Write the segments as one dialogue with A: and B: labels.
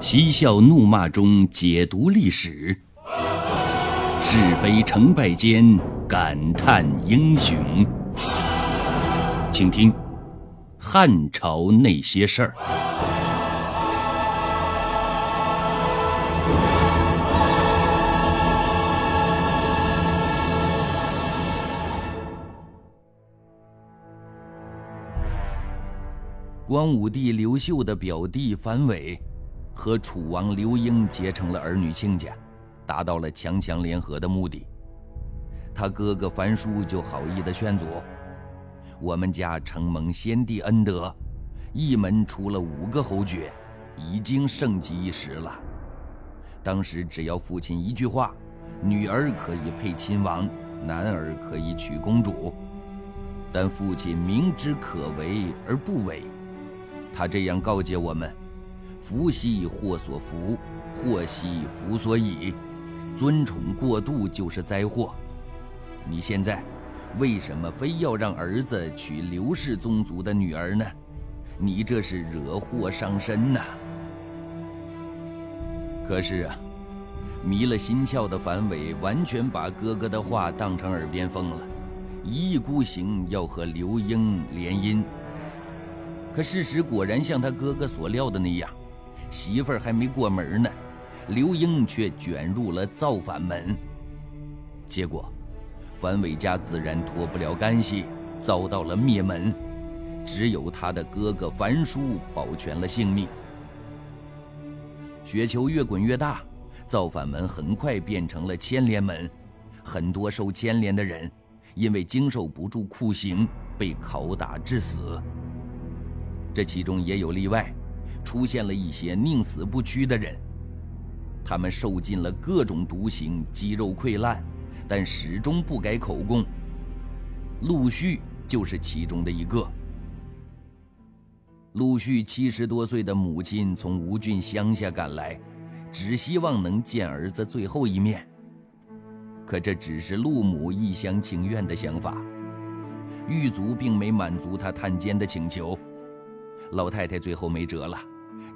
A: 嬉笑怒骂中解读历史，是非成败间感叹英雄。请听《汉朝那些事儿》。光武帝刘秀的表弟樊伟和楚王刘英结成了儿女亲家，达到了强强联合的目的。他哥哥樊叔就好意的劝阻：“我们家承蒙先帝恩德，一门出了五个侯爵，已经盛极一时了。当时只要父亲一句话，女儿可以配亲王，男儿可以娶公主。但父亲明知可为而不为。”他这样告诫我们：“福兮祸所伏，祸兮福所倚。尊宠过度就是灾祸。你现在为什么非要让儿子娶刘氏宗族的女儿呢？你这是惹祸上身呐！”可是啊，迷了心窍的樊伟完全把哥哥的话当成耳边风了，一意孤行要和刘英联姻。可事实果然像他哥哥所料的那样，媳妇儿还没过门呢，刘英却卷入了造反门。结果，樊伟家自然脱不了干系，遭到了灭门。只有他的哥哥樊叔保全了性命。雪球越滚越大，造反门很快变成了牵连门，很多受牵连的人因为经受不住酷刑，被拷打致死。这其中也有例外，出现了一些宁死不屈的人，他们受尽了各种毒刑，肌肉溃烂，但始终不改口供。陆续就是其中的一个。陆续七十多岁的母亲从吴郡乡下赶来，只希望能见儿子最后一面。可这只是陆母一厢情愿的想法，狱卒并没满足他探监的请求。老太太最后没辙了，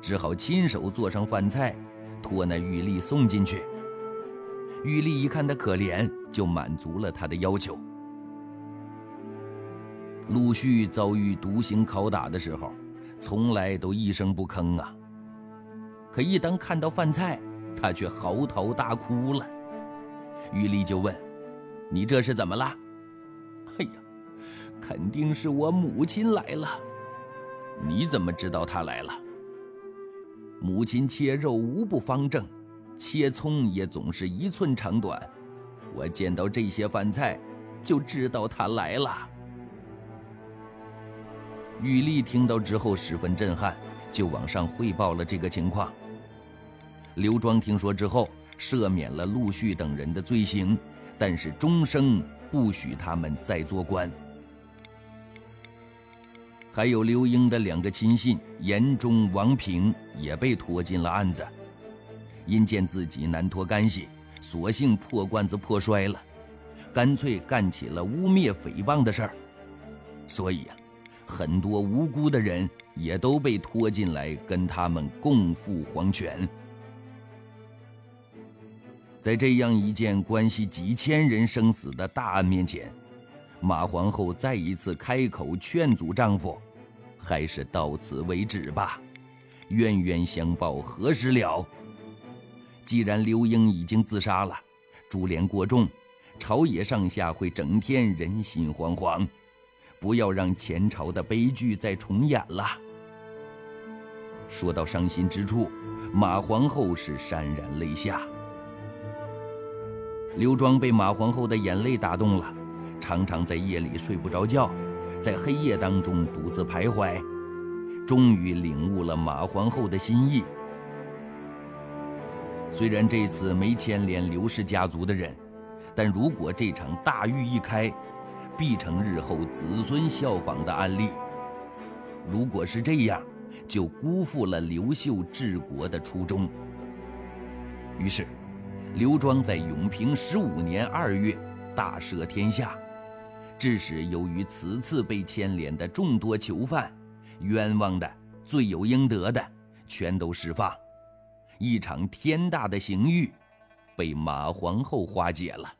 A: 只好亲手做上饭菜，托那玉丽送进去。玉丽一看他可怜，就满足了他的要求。陆续遭遇毒刑拷打的时候，从来都一声不吭啊。可一当看到饭菜，他却嚎啕大哭了。玉丽就问：“你这是怎么了？”“哎呀，肯定是我母亲来了。”你怎么知道他来了？母亲切肉无不方正，切葱也总是一寸长短。我见到这些饭菜，就知道他来了。玉丽听到之后十分震撼，就往上汇报了这个情况。刘庄听说之后，赦免了陆续等人的罪行，但是终生不许他们再做官。还有刘英的两个亲信严忠、王平也被拖进了案子，因见自己难脱干系，索性破罐子破摔了，干脆干起了污蔑、诽谤的事儿。所以啊，很多无辜的人也都被拖进来跟他们共赴黄泉。在这样一件关系几千人生死的大案面前。马皇后再一次开口劝阻丈夫：“还是到此为止吧，冤冤相报何时了？既然刘英已经自杀了，株连过重，朝野上下会整天人心惶惶，不要让前朝的悲剧再重演了。”说到伤心之处，马皇后是潸然泪下。刘庄被马皇后的眼泪打动了。常常在夜里睡不着觉，在黑夜当中独自徘徊，终于领悟了马皇后的心意。虽然这次没牵连刘氏家族的人，但如果这场大狱一开，必成日后子孙效仿的案例。如果是这样，就辜负了刘秀治国的初衷。于是，刘庄在永平十五年二月大赦天下。致使由于此次被牵连的众多囚犯，冤枉的、罪有应得的，全都释放，一场天大的刑狱被马皇后化解了。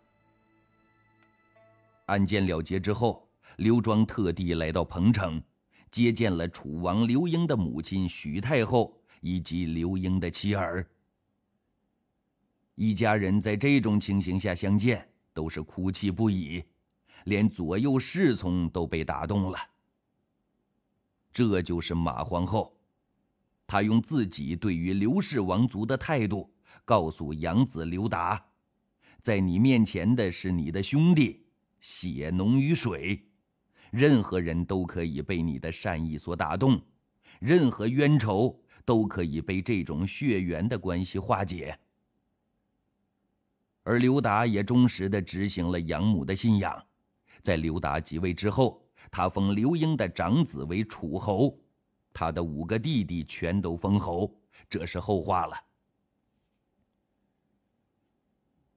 A: 案件了结之后，刘庄特地来到彭城，接见了楚王刘英的母亲许太后以及刘英的妻儿。一家人在这种情形下相见，都是哭泣不已，连左右侍从都被打动了。这就是马皇后，她用自己对于刘氏王族的态度，告诉养子刘达：在你面前的是你的兄弟，血浓于水，任何人都可以被你的善意所打动，任何冤仇都可以被这种血缘的关系化解。而刘达也忠实地执行了养母的信仰，在刘达即位之后。他封刘英的长子为楚侯，他的五个弟弟全都封侯，这是后话了。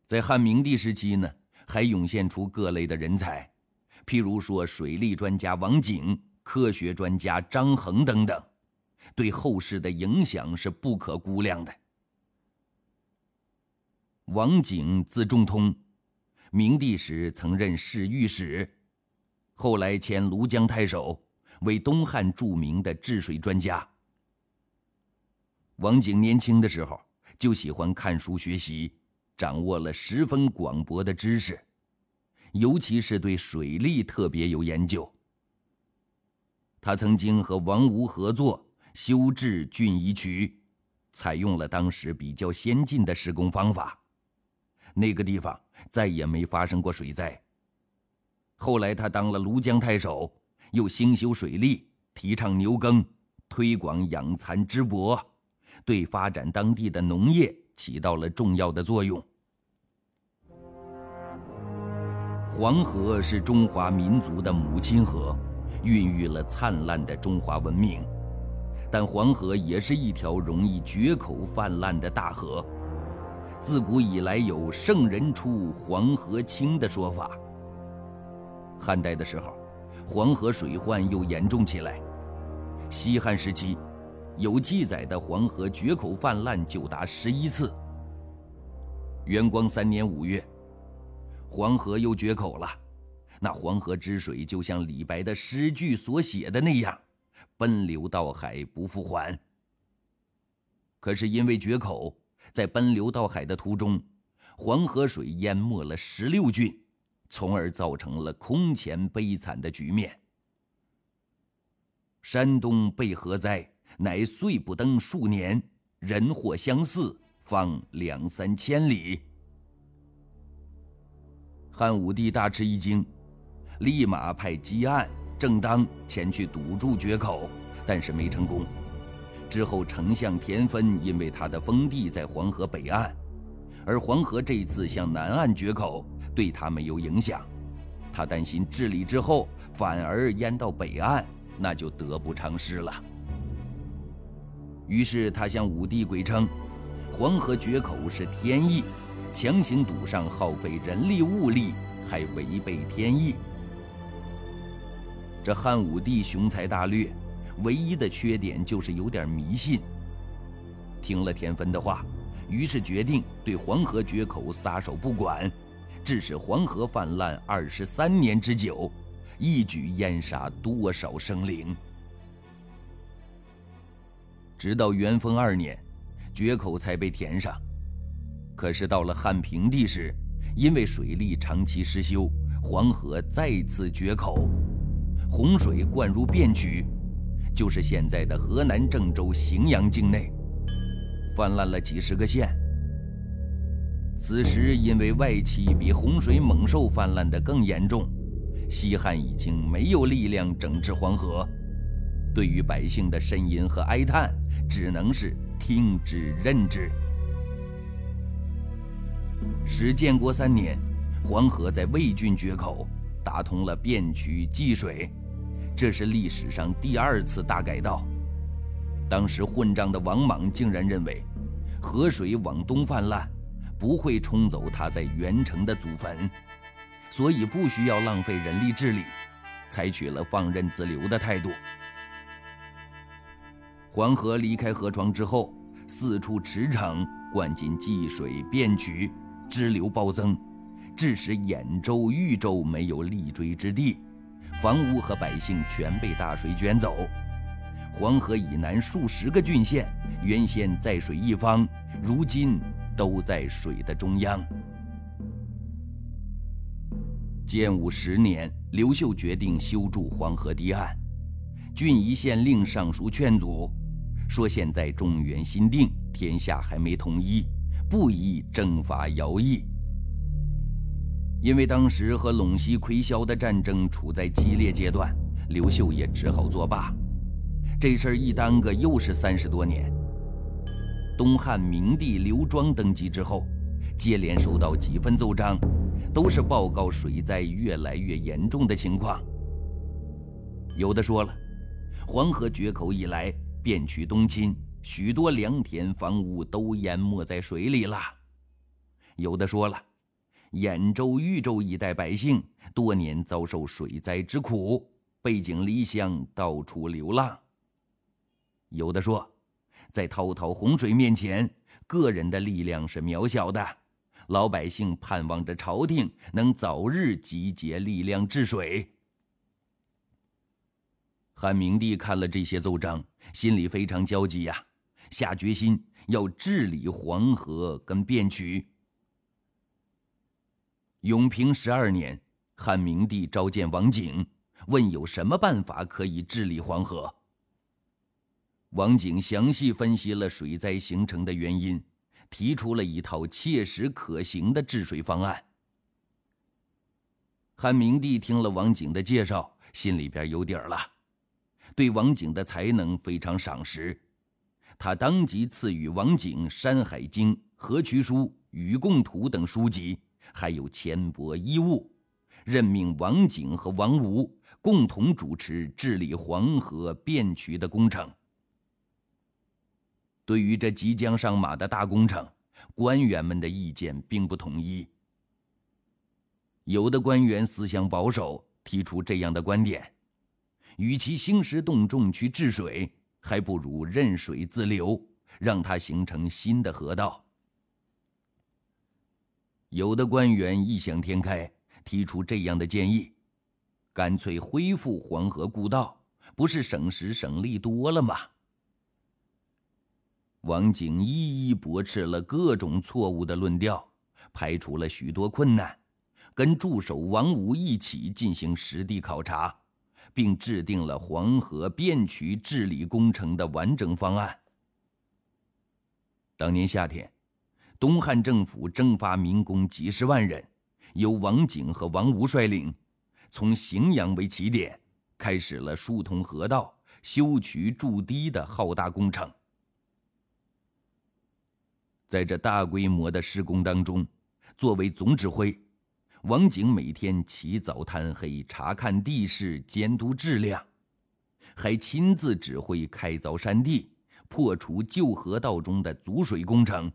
A: 在汉明帝时期呢，还涌现出各类的人才，譬如说水利专家王景、科学专家张衡等等，对后世的影响是不可估量的。王景字仲通，明帝时曾任侍御史。后来迁庐江太守，为东汉著名的治水专家。王景年轻的时候就喜欢看书学习，掌握了十分广博的知识，尤其是对水利特别有研究。他曾经和王吴合作修治浚仪渠，采用了当时比较先进的施工方法，那个地方再也没发生过水灾。后来，他当了庐江太守，又兴修水利，提倡牛耕，推广养蚕织帛，对发展当地的农业起到了重要的作用。黄河是中华民族的母亲河，孕育了灿烂的中华文明，但黄河也是一条容易决口泛滥的大河。自古以来有“圣人出，黄河清”的说法。汉代的时候，黄河水患又严重起来。西汉时期，有记载的黄河决口泛滥就达十一次。元光三年五月，黄河又决口了。那黄河之水就像李白的诗句所写的那样，奔流到海不复还。可是因为决口，在奔流到海的途中，黄河水淹没了十六郡。从而造成了空前悲惨的局面。山东被河灾，乃岁不登数年，人祸相似，方两三千里。汉武帝大吃一惊，立马派汲黯、正当前去堵住决口，但是没成功。之后，丞相田汾因为他的封地在黄河北岸，而黄河这次向南岸决口。对他没有影响，他担心治理之后反而淹到北岸，那就得不偿失了。于是他向武帝鬼称，黄河决口是天意，强行堵上耗费人力物力，还违背天意。这汉武帝雄才大略，唯一的缺点就是有点迷信。听了田汾的话，于是决定对黄河决口撒手不管。致使黄河泛滥二十三年之久，一举淹杀多少生灵？直到元丰二年，决口才被填上。可是到了汉平帝时，因为水利长期失修，黄河再次决口，洪水灌入汴渠，就是现在的河南郑州荥阳境内，泛滥了几十个县。此时，因为外戚比洪水猛兽泛滥的更严重，西汉已经没有力量整治黄河，对于百姓的呻吟和哀叹，只能是听之任之。史建国三年，黄河在魏郡决口，打通了汴渠济水，这是历史上第二次大改道。当时混账的王莽竟然认为，河水往东泛滥。不会冲走他在元城的祖坟，所以不需要浪费人力治理，采取了放任自流的态度。黄河离开河床之后，四处驰骋，灌进济水便渠，支流暴增，致使兖州、豫州没有立锥之地，房屋和百姓全被大水卷走。黄河以南数十个郡县，原先在水一方，如今都在水的中央。建武十年，刘秀决定修筑黄河堤岸，郡夷县令上书劝阻，说现在中原新定，天下还没统一，不宜征伐徭役。因为当时和陇西魁嚣的战争处在激烈阶段，刘秀也只好作罢。这事儿一耽搁，又是三十多年。东汉明帝刘庄登基之后，接连收到几份奏章，都是报告水灾越来越严重的情况。有的说了，黄河决口以来，便渠东侵，许多良田房屋都淹没在水里了；有的说了，兖州、豫州一带百姓多年遭受水灾之苦，背井离乡，到处流浪。有的说，在滔滔洪水面前，个人的力量是渺小的，老百姓盼望着朝廷能早日集结力量治水。汉明帝看了这些奏章，心里非常焦急呀，下决心要治理黄河跟汴渠。永平十二年，汉明帝召见王景，问有什么办法可以治理黄河。王景详细分析了水灾形成的原因，提出了一套切实可行的治水方案。汉明帝听了王景的介绍，心里边有底儿了，对王景的才能非常赏识，他当即赐予王景《山海经》《河渠书》《禹贡图》等书籍，还有钱帛衣物，任命王景和王吴共同主持治理黄河变渠的工程。对于这即将上马的大工程，官员们的意见并不统一。有的官员思想保守，提出这样的观点：与其兴师动众去治水，还不如任水自流，让它形成新的河道。有的官员异想天开，提出这样的建议：干脆恢复黄河故道，不是省时省力多了吗？王景一一驳斥了各种错误的论调，排除了许多困难，跟助手王武一起进行实地考察，并制定了黄河变渠治理工程的完整方案。当年夏天，东汉政府征发民工几十万人，由王景和王吴率领，从荥阳为起点，开始了疏通河道、修渠筑堤的浩大工程。在这大规模的施工当中，作为总指挥，王景每天起早贪黑查看地势、监督质量，还亲自指挥开凿山地、破除旧河道中的阻水工程。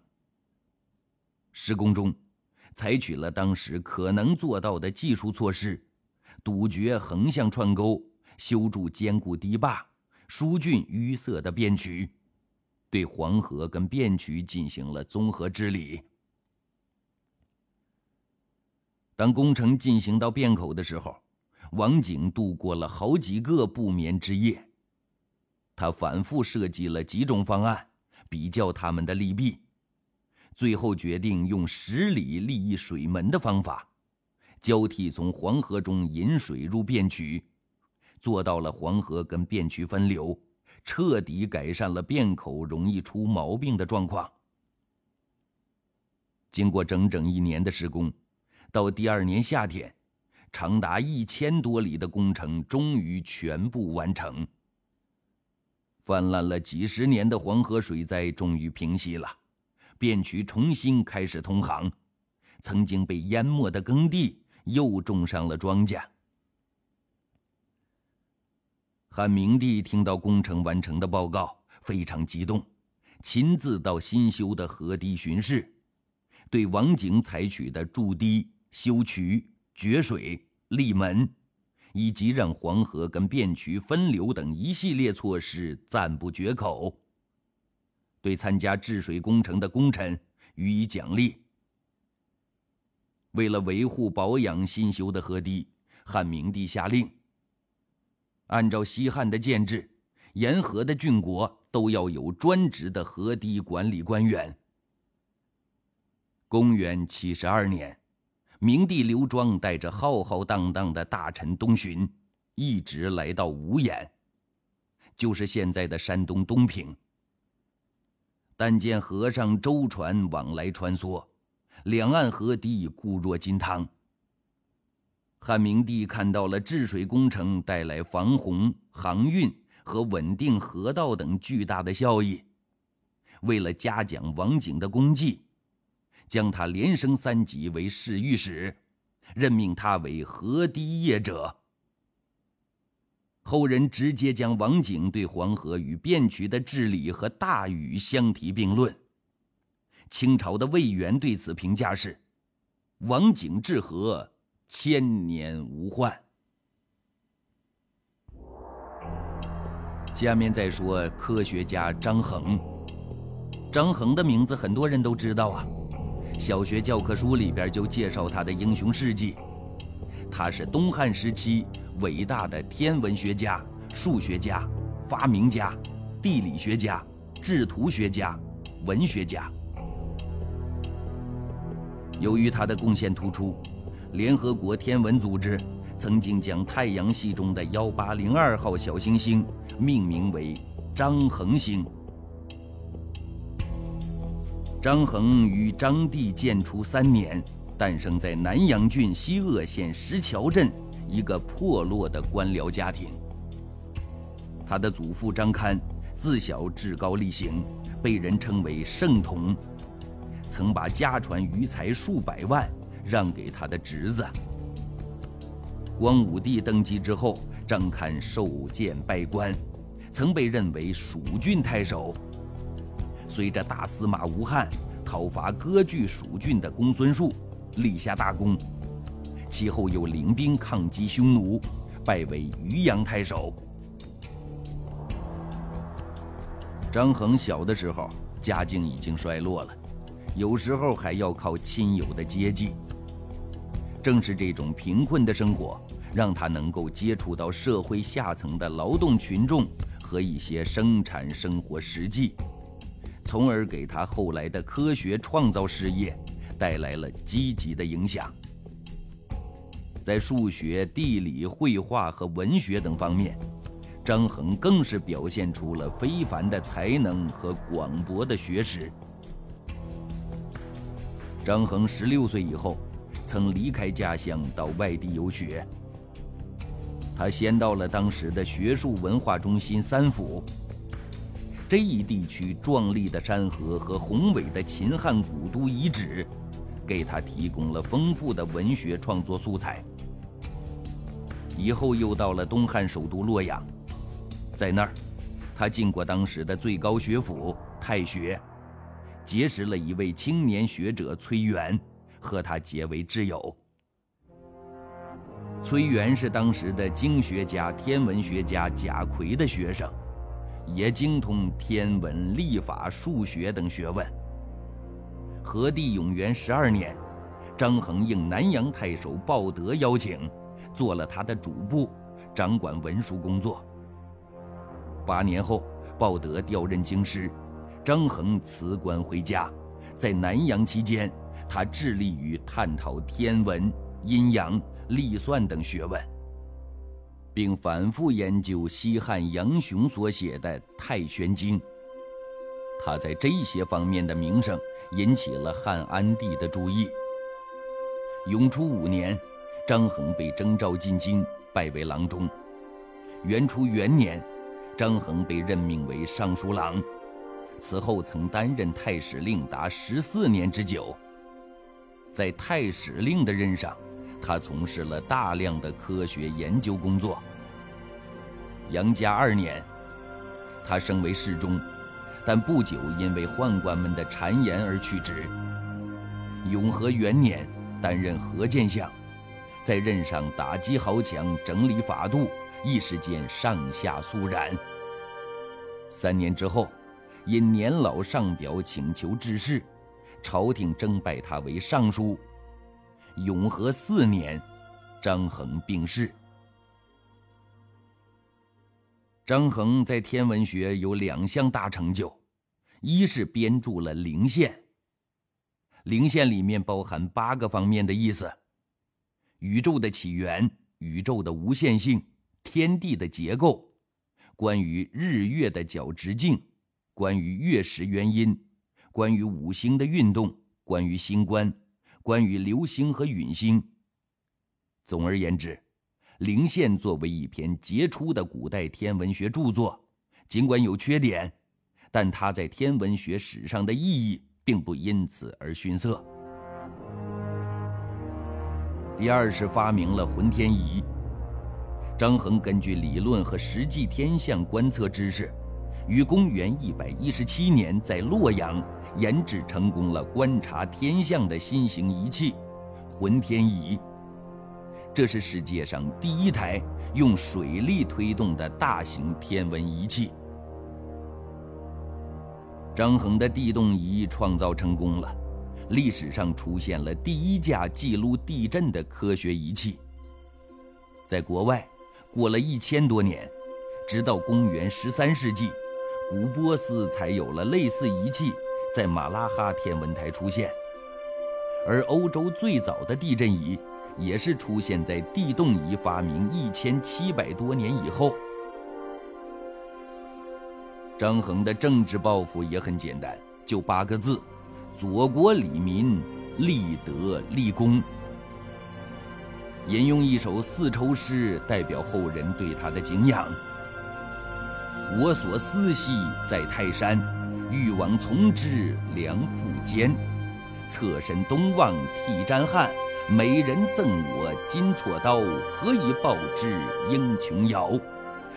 A: 施工中，采取了当时可能做到的技术措施，堵绝横向串沟，修筑坚固堤坝，疏浚淤塞的边渠。对黄河跟汴渠进行了综合治理。当工程进行到汴口的时候，王景度过了好几个不眠之夜。他反复设计了几种方案，比较他们的利弊，最后决定用十里立一水门的方法，交替从黄河中引水入汴渠，做到了黄河跟汴渠分流。彻底改善了汴口容易出毛病的状况。经过整整一年的施工，到第二年夏天，长达一千多里的工程终于全部完成。泛滥了几十年的黄河水灾终于平息了，汴渠重新开始通航，曾经被淹没的耕地又种上了庄稼。汉明帝听到工程完成的报告，非常激动，亲自到新修的河堤巡视，对王景采取的筑堤、修渠、决水、立门，以及让黄河跟汴渠分流等一系列措施赞不绝口。对参加治水工程的功臣予以奖励。为了维护保养新修的河堤，汉明帝下令，按照西汉的建制，沿河的郡国都要有专职的河堤管理官员。公元七十二年，明帝刘庄带着浩浩荡荡的大臣东巡，一直来到无眼，就是现在的山东东平。但见河上舟船往来穿梭，两岸河堤固若金汤。汉明帝看到了治水工程带来防洪、航运和稳定河道等巨大的效益，为了嘉奖王景的功绩，将他连升三级为侍御史，任命他为河堤业者。后人直接将王景对黄河与汴渠的治理和大禹相提并论。清朝的魏源对此评价是：“王景治河，千年无患。”下面再说科学家张衡。张衡的名字很多人都知道啊，小学教科书里边就介绍他的英雄事迹。他是东汉时期。伟大的天文学家、数学家、发明家、地理学家、制图学家、文学家。由于他的贡献突出，联合国天文组织曾经将太阳系中的幺八零二号小行星命名为张恒星。张衡于张帝建初三年，诞生在南阳郡西鄂县石桥镇。一个破落的官僚家庭。他的祖父张堪自小至高力行，被人称为圣童，曾把家传余财数百万让给他的侄子。光武帝登基之后，张堪受荐拜官，曾被认为蜀郡太守。随着大司马吴汉讨伐割据蜀郡的公孙述，立下大功。其后又领兵抗击匈奴，拜为渔阳太守。张衡小的时候家境已经衰落了，有时候还要靠亲友的接济。正是这种贫困的生活，让他能够接触到社会下层的劳动群众和一些生产生活实际，从而给他后来的科学创造事业带来了积极的影响。在数学、地理、绘画和文学等方面，张衡更是表现出了非凡的才能和广博的学识。张衡十六岁以后，曾离开家乡到外地游学。他先到了当时的学术文化中心三府。这一地区壮丽的山河和宏伟的秦汉古都遗址，给他提供了丰富的文学创作素材。以后又到了东汉首都洛阳，在那儿，他进过当时的最高学府太学，结识了一位青年学者崔元，和他结为挚友。崔元是当时的经学家、天文学家贾逵的学生，也精通天文、历法、数学等学问。和帝永元十二年，张衡应南阳太守鲍德邀请。做了他的主簿，掌管文书工作。八年后，鲍德调任京师，张衡辞官回家。在南阳期间，他致力于探讨天文、阴阳、历算等学问，并反复研究西汉杨雄所写的《太玄经》。他在这些方面的名声引起了汉安帝的注意。永初五年。张衡被征召进京，拜为郎中。元初元年，张衡被任命为尚书郎，此后曾担任太史令达十四年之久。在太史令的任上，他从事了大量的科学研究工作。杨家二年，他升为侍中，但不久因为宦官们的谗言而去职。永和元年，担任河间相。在任上打击豪强，整理法度，一时间上下肃然。三年之后，因年老上表请求致仕，朝廷征拜他为尚书。永和四年，张衡病逝。张衡在天文学有两项大成就，一是编著了《灵线》。《灵线》里面包含八个方面的意思：宇宙的起源、宇宙的无限性、天地的结构、关于日月的角直径、关于月食原因、关于五星的运动、关于星官、关于流星和陨星。总而言之。《灵线》作为一篇杰出的古代天文学著作，尽管有缺点，但它在天文学史上的意义并不因此而逊色。第二是发明了浑天仪。张衡根据理论和实际天象观测知识，于公元一百一十七年在洛阳研制成功了观察天象的新型仪器——浑天仪。这是世界上第一台用水力推动的大型天文仪器。张衡的地动仪创造成功了，历史上出现了第一架记录地震的科学仪器。在国外，过了一千多年，直到公元十三世纪，古波斯才有了类似仪器在马拉哈天文台出现，而欧洲最早的地震仪。也是出现在地动仪发明一千七百多年以后。张衡的政治抱负也很简单，就八个字：佐国理民，立德立功。引用一首四抽诗，代表后人对他的敬仰：我所思系在泰山，欲往从之，梁腹间。侧身东望涕沾汗。美人赠我金锉刀，何以报之英琼瑶？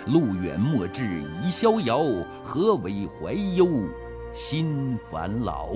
A: 路远莫至已逍遥，何为怀忧心烦恼？